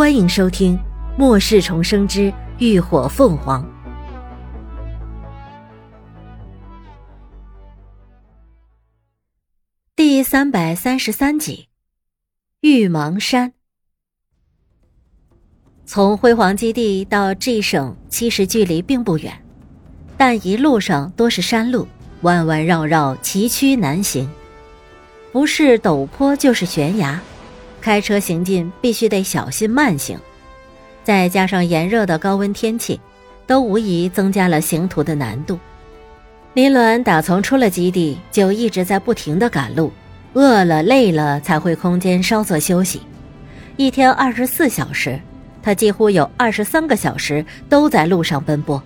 欢迎收听《末世重生之浴火凤凰》第三百三十三集。玉芒山。从辉煌基地到 G 省，其实距离并不远，但一路上多是山路，弯弯绕绕，崎岖难行，不是陡坡就是悬崖。开车行进必须得小心慢行，再加上炎热的高温天气，都无疑增加了行途的难度。林鸾打从出了基地就一直在不停的赶路，饿了累了才会空间稍作休息。一天二十四小时，他几乎有二十三个小时都在路上奔波。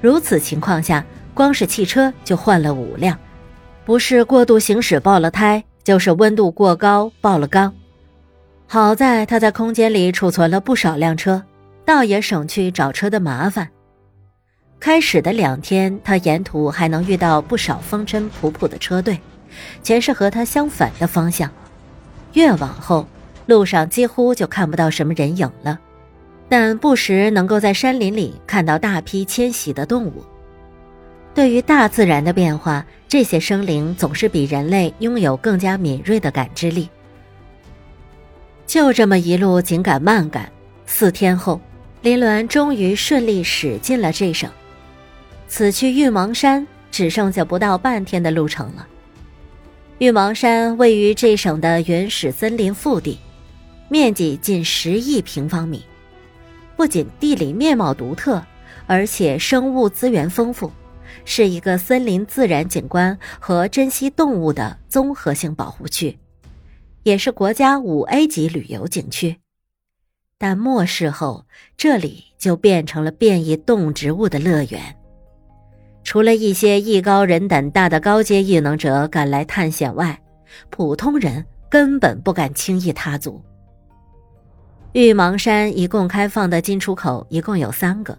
如此情况下，光是汽车就换了五辆，不是过度行驶爆了胎，就是温度过高爆了缸。好在他在空间里储存了不少辆车，倒也省去找车的麻烦。开始的两天，他沿途还能遇到不少风尘仆仆的车队，全是和他相反的方向。越往后，路上几乎就看不到什么人影了，但不时能够在山林里看到大批迁徙的动物。对于大自然的变化，这些生灵总是比人类拥有更加敏锐的感知力。就这么一路紧赶慢赶，四天后，林鸾终于顺利驶进了这省。此去玉芒山只剩下不到半天的路程了。玉芒山位于这省的原始森林腹地，面积近十亿平方米，不仅地理面貌独特，而且生物资源丰富，是一个森林自然景观和珍稀动物的综合性保护区。也是国家五 A 级旅游景区，但末世后这里就变成了变异动植物的乐园。除了一些艺高人胆大的高阶异能者赶来探险外，普通人根本不敢轻易踏足。玉芒山一共开放的进出口一共有三个，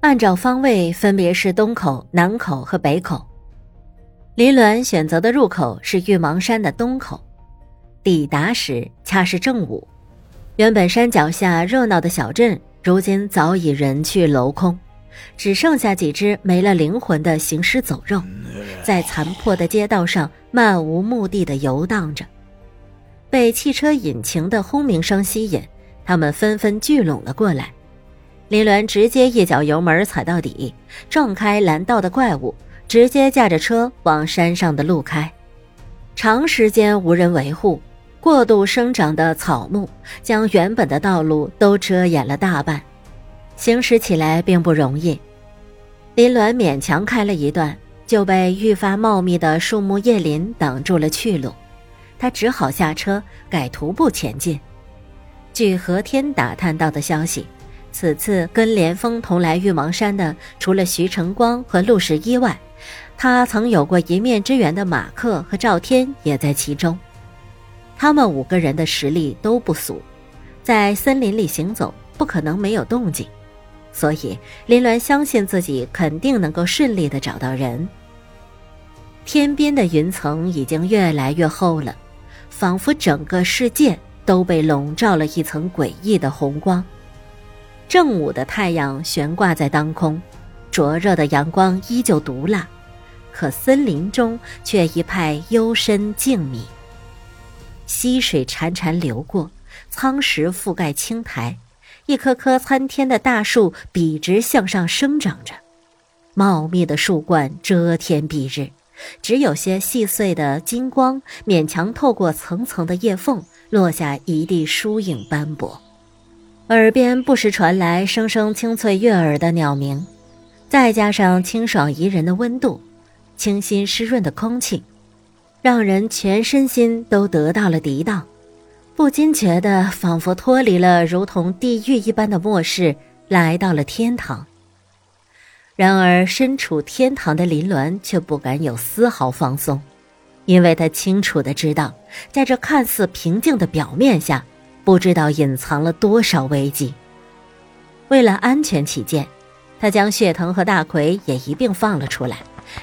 按照方位分别是东口、南口和北口。林鸾选择的入口是玉芒山的东口。抵达时恰是正午，原本山脚下热闹的小镇，如今早已人去楼空，只剩下几只没了灵魂的行尸走肉，在残破的街道上漫无目的的游荡着。被汽车引擎的轰鸣声吸引，他们纷纷聚拢了过来。林鸾直接一脚油门踩到底，撞开拦道的怪物，直接驾着车往山上的路开。长时间无人维护。过度生长的草木将原本的道路都遮掩了大半，行驶起来并不容易。林鸾勉强开了一段，就被愈发茂密的树木叶林挡住了去路，他只好下车改徒步前进。据何天打探到的消息，此次跟连峰同来玉芒山的，除了徐成光和陆十一外，他曾有过一面之缘的马克和赵天也在其中。他们五个人的实力都不俗，在森林里行走不可能没有动静，所以林鸾相信自己肯定能够顺利的找到人。天边的云层已经越来越厚了，仿佛整个世界都被笼罩了一层诡异的红光。正午的太阳悬挂在当空，灼热的阳光依旧毒辣，可森林中却一派幽深静谧。溪水潺潺流过，苍石覆盖青苔，一棵棵参天的大树笔直向上生长着，茂密的树冠遮天蔽日，只有些细碎的金光勉强透过层层的叶缝，落下一地疏影斑驳。耳边不时传来声声清脆悦耳的鸟鸣，再加上清爽宜人的温度，清新湿润的空气。让人全身心都得到了涤荡，不禁觉得仿佛脱离了如同地狱一般的末世，来到了天堂。然而，身处天堂的林鸾却不敢有丝毫放松，因为他清楚的知道，在这看似平静的表面下，不知道隐藏了多少危机。为了安全起见，他将血藤和大奎也一并放了出来。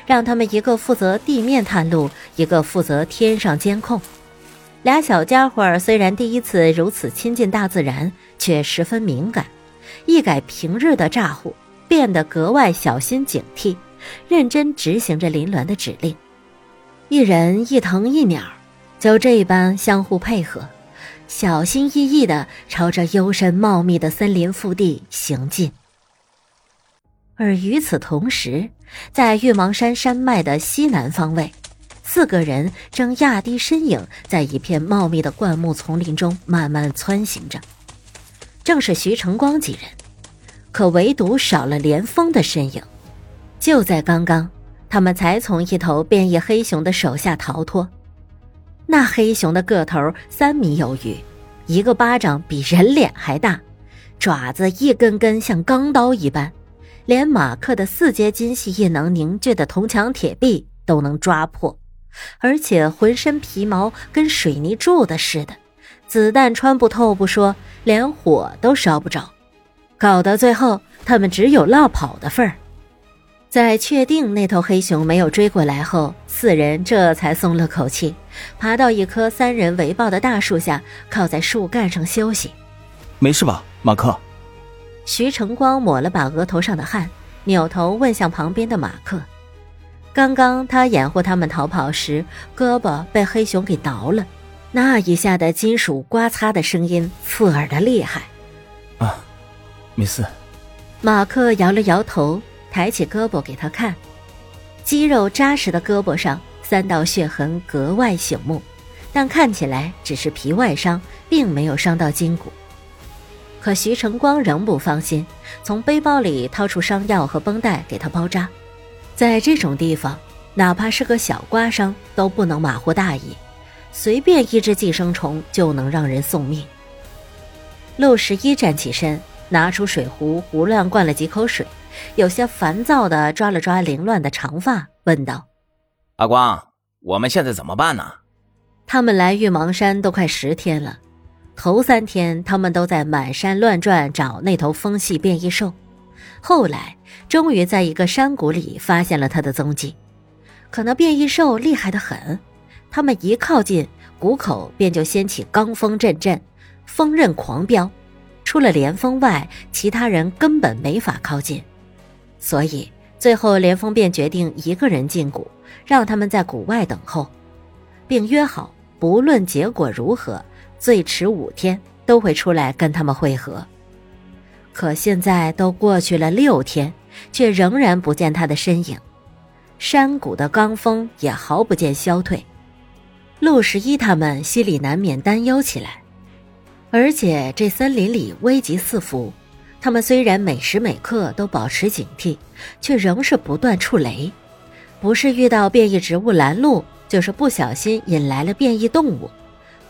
让他们一个负责地面探路，一个负责天上监控。俩小家伙虽然第一次如此亲近大自然，却十分敏感，一改平日的咋呼，变得格外小心警惕，认真执行着林鸾的指令。一人一藤一鸟，就这般相互配合，小心翼翼地朝着幽深茂密的森林腹地行进。而与此同时，在玉芒山山脉的西南方位。四个人正压低身影，在一片茂密的灌木丛林中慢慢穿行着，正是徐成光几人，可唯独少了连峰的身影。就在刚刚，他们才从一头变异黑熊的手下逃脱。那黑熊的个头三米有余，一个巴掌比人脸还大，爪子一根根像钢刀一般，连马克的四阶金系异能凝聚的铜墙铁壁都能抓破。而且浑身皮毛跟水泥柱子似的，子弹穿不透不说，连火都烧不着，搞到最后他们只有落跑的份儿。在确定那头黑熊没有追过来后，四人这才松了口气，爬到一棵三人围抱的大树下，靠在树干上休息。没事吧，马克？徐成光抹了把额头上的汗，扭头问向旁边的马克。刚刚他掩护他们逃跑时，胳膊被黑熊给挠了，那一下的金属刮擦的声音刺耳的厉害。啊，没事。马克摇了摇头，抬起胳膊给他看，肌肉扎实的胳膊上三道血痕格外醒目，但看起来只是皮外伤，并没有伤到筋骨。可徐成光仍不放心，从背包里掏出伤药和绷带给他包扎。在这种地方，哪怕是个小刮伤都不能马虎大意，随便一只寄生虫就能让人送命。陆十一站起身，拿出水壶，胡乱灌了几口水，有些烦躁地抓了抓凌乱的长发，问道：“阿光，我们现在怎么办呢？”他们来玉芒山都快十天了，头三天他们都在满山乱转找那头风系变异兽。后来，终于在一个山谷里发现了它的踪迹。可那变异兽厉害的很，他们一靠近谷口，便就掀起罡风阵阵，风刃狂飙。除了连峰外，其他人根本没法靠近。所以最后，连峰便决定一个人进谷，让他们在谷外等候，并约好，不论结果如何，最迟五天都会出来跟他们会合。可现在都过去了六天，却仍然不见他的身影，山谷的罡风也毫不见消退。陆十一他们心里难免担忧起来，而且这森林里危急四伏，他们虽然每时每刻都保持警惕，却仍是不断触雷，不是遇到变异植物拦路，就是不小心引来了变异动物，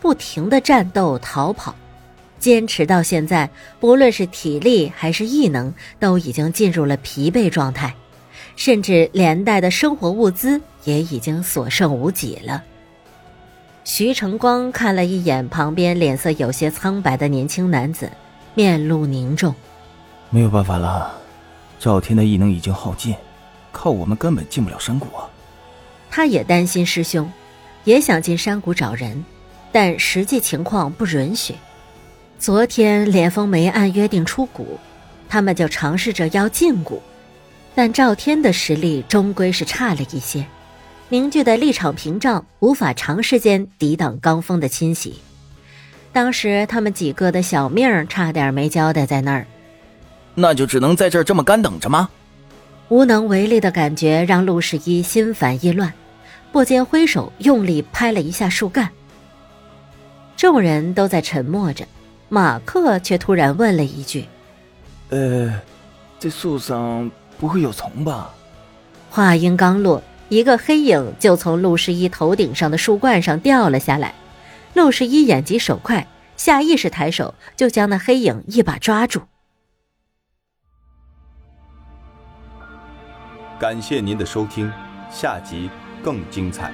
不停的战斗逃跑。坚持到现在，不论是体力还是异能，都已经进入了疲惫状态，甚至连带的生活物资也已经所剩无几了。徐成光看了一眼旁边脸色有些苍白的年轻男子，面露凝重：“没有办法了，赵天的异能已经耗尽，靠我们根本进不了山谷啊。”他也担心师兄，也想进山谷找人，但实际情况不允许。昨天连峰没按约定出谷，他们就尝试着要进谷，但赵天的实力终归是差了一些，凝聚的立场屏障无法长时间抵挡罡风的侵袭。当时他们几个的小命差点没交代在那儿，那就只能在这儿这么干等着吗？无能为力的感觉让陆十一心烦意乱，不禁挥手用力拍了一下树干。众人都在沉默着。马克却突然问了一句：“呃，这树上不会有虫吧？”话音刚落，一个黑影就从陆十一头顶上的树冠上掉了下来。陆十一眼疾手快，下意识抬手就将那黑影一把抓住。感谢您的收听，下集更精彩。